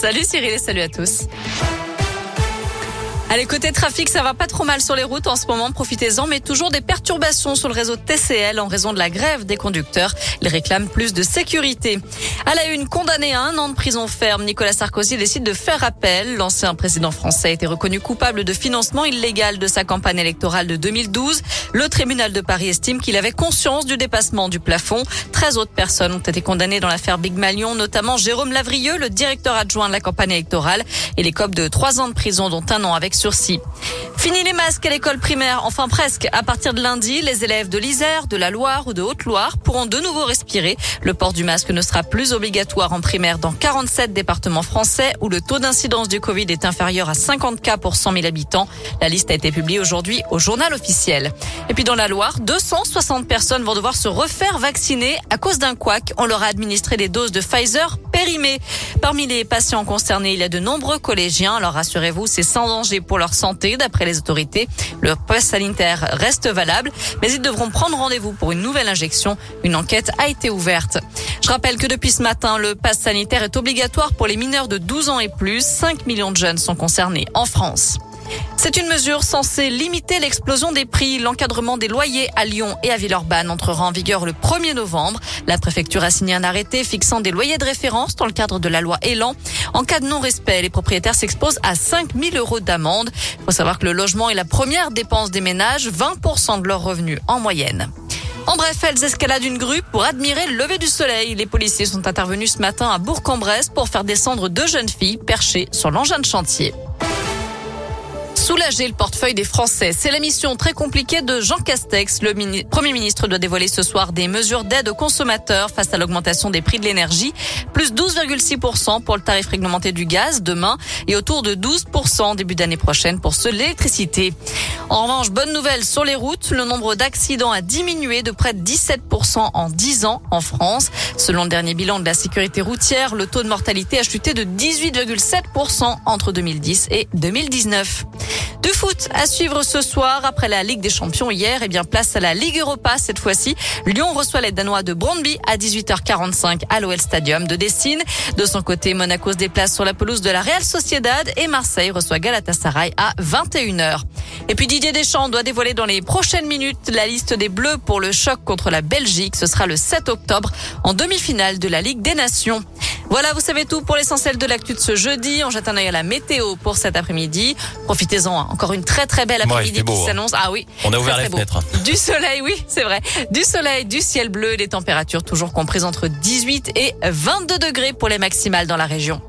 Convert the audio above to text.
Salut Cyril et salut à tous. Allez, côté trafic, ça va pas trop mal sur les routes en ce moment. Profitez-en, mais toujours des perturbations sur le réseau TCL en raison de la grève des conducteurs. Ils réclament plus de sécurité. À la une, condamné à un an de prison ferme, Nicolas Sarkozy décide de faire appel. L'ancien président français a été reconnu coupable de financement illégal de sa campagne électorale de 2012. Le tribunal de Paris estime qu'il avait conscience du dépassement du plafond. 13 autres personnes ont été condamnées dans l'affaire Big Malion, notamment Jérôme Lavrieux, le directeur adjoint de la campagne électorale, et les copes de 3 ans de prison, dont un an avec sursis. Fini les masques à l'école primaire, enfin presque. À partir de lundi, les élèves de l'Isère, de la Loire ou de Haute-Loire pourront de nouveau respirer. Le port du masque ne sera plus obligatoire en primaire dans 47 départements français où le taux d'incidence du Covid est inférieur à 50 cas pour 100 000 habitants. La liste a été publiée aujourd'hui au journal officiel. Et puis dans la Loire, 260 personnes vont devoir se refaire vacciner à cause d'un couac. On leur a administré des doses de Pfizer Parmi les patients concernés, il y a de nombreux collégiens. Alors rassurez-vous, c'est sans danger pour leur santé d'après les autorités. Le pass sanitaire reste valable, mais ils devront prendre rendez-vous pour une nouvelle injection. Une enquête a été ouverte. Je rappelle que depuis ce matin, le pass sanitaire est obligatoire pour les mineurs de 12 ans et plus. 5 millions de jeunes sont concernés en France. C'est une mesure censée limiter l'explosion des prix. L'encadrement des loyers à Lyon et à Villeurbanne entrera en vigueur le 1er novembre. La préfecture a signé un arrêté fixant des loyers de référence dans le cadre de la loi Elan. En cas de non-respect, les propriétaires s'exposent à 5 000 euros d'amende. Il faut savoir que le logement est la première dépense des ménages, 20% de leurs revenus en moyenne. En bref, elles escaladent une grue pour admirer le lever du soleil. Les policiers sont intervenus ce matin à Bourg-en-Bresse pour faire descendre deux jeunes filles perchées sur l'engin de chantier soulager le portefeuille des Français. C'est la mission très compliquée de Jean Castex. Le Premier ministre doit dévoiler ce soir des mesures d'aide aux consommateurs face à l'augmentation des prix de l'énergie. Plus 12,6% pour le tarif réglementé du gaz demain et autour de 12% début d'année prochaine pour ceux de l'électricité. En revanche, bonne nouvelle sur les routes, le nombre d'accidents a diminué de près de 17% en 10 ans en France. Selon le dernier bilan de la sécurité routière, le taux de mortalité a chuté de 18,7% entre 2010 et 2019. Du foot à suivre ce soir après la Ligue des Champions hier. Et eh bien place à la Ligue Europa cette fois-ci. Lyon reçoit les Danois de Brondby à 18h45 à l'OL Stadium de Dessine. De son côté, Monaco se déplace sur la pelouse de la Real Sociedad et Marseille reçoit Galatasaray à 21h. Et puis Didier Deschamps doit dévoiler dans les prochaines minutes la liste des Bleus pour le choc contre la Belgique. Ce sera le 7 octobre en demi-finale de la Ligue des Nations. Voilà, vous savez tout pour l'essentiel de l'actu de ce jeudi. On jette un œil à la météo pour cet après-midi. Profitez-en, hein. encore une très très belle après-midi qui hein. s'annonce. Ah oui. On a ouvert les fenêtres. Du soleil, oui, c'est vrai. Du soleil, du ciel bleu, des températures toujours comprises entre 18 et 22 degrés pour les maximales dans la région.